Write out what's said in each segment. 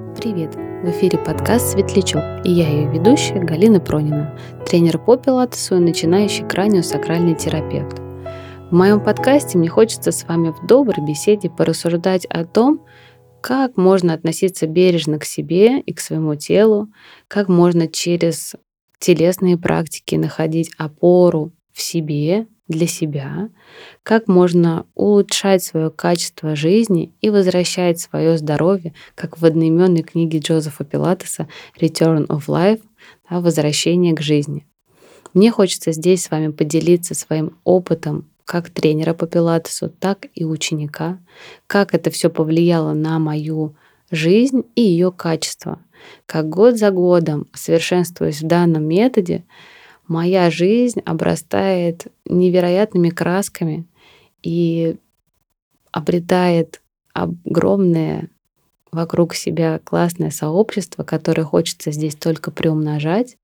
Привет! В эфире подкаст «Светлячок» и я ее ведущая Галина Пронина, тренер по пилатесу и начинающий краниосакральный терапевт. В моем подкасте мне хочется с вами в доброй беседе порассуждать о том, как можно относиться бережно к себе и к своему телу, как можно через телесные практики находить опору в себе для себя, как можно улучшать свое качество жизни и возвращать свое здоровье, как в одноименной книге Джозефа Пилатеса «Return of Life» да, «Возвращение к жизни». Мне хочется здесь с вами поделиться своим опытом как тренера по пилатесу, так и ученика, как это все повлияло на мою жизнь и ее качество. Как год за годом, совершенствуясь в данном методе, моя жизнь обрастает невероятными красками и обретает огромное вокруг себя классное сообщество, которое хочется здесь только приумножать.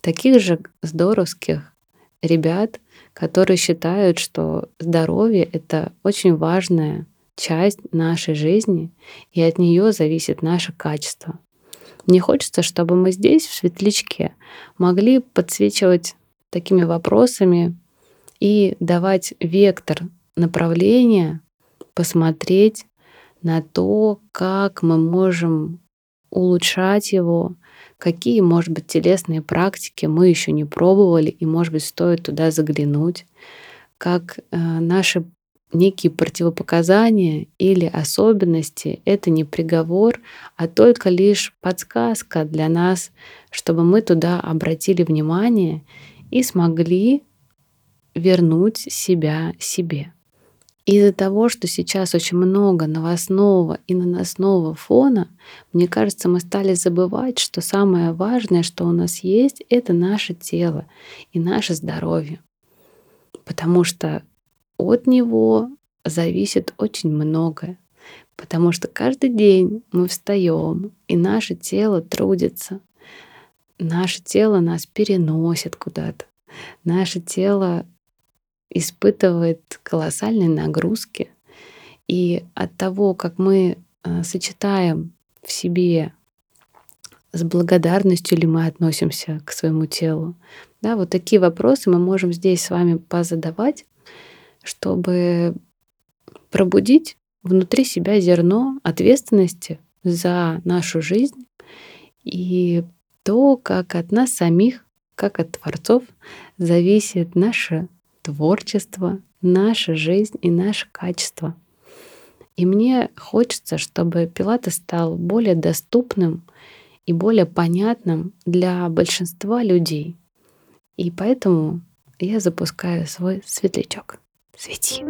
Таких же здоровских ребят, которые считают, что здоровье — это очень важная часть нашей жизни, и от нее зависит наше качество. Мне хочется, чтобы мы здесь, в светлячке, могли подсвечивать такими вопросами и давать вектор направления, посмотреть на то, как мы можем улучшать его, какие, может быть, телесные практики мы еще не пробовали, и, может быть, стоит туда заглянуть, как э, наши некие противопоказания или особенности — это не приговор, а только лишь подсказка для нас, чтобы мы туда обратили внимание и смогли вернуть себя себе. Из-за того, что сейчас очень много новостного и наносного фона, мне кажется, мы стали забывать, что самое важное, что у нас есть, это наше тело и наше здоровье. Потому что от него зависит очень многое. Потому что каждый день мы встаем, и наше тело трудится. Наше тело нас переносит куда-то. Наше тело испытывает колоссальные нагрузки. И от того, как мы э, сочетаем в себе с благодарностью ли мы относимся к своему телу, да, вот такие вопросы мы можем здесь с вами позадавать, чтобы пробудить внутри себя зерно ответственности за нашу жизнь и то, как от нас самих, как от творцов, зависит наше творчество, наша жизнь и наше качество. И мне хочется, чтобы Пилатес стал более доступным и более понятным для большинства людей. И поэтому я запускаю свой светлячок. Свети.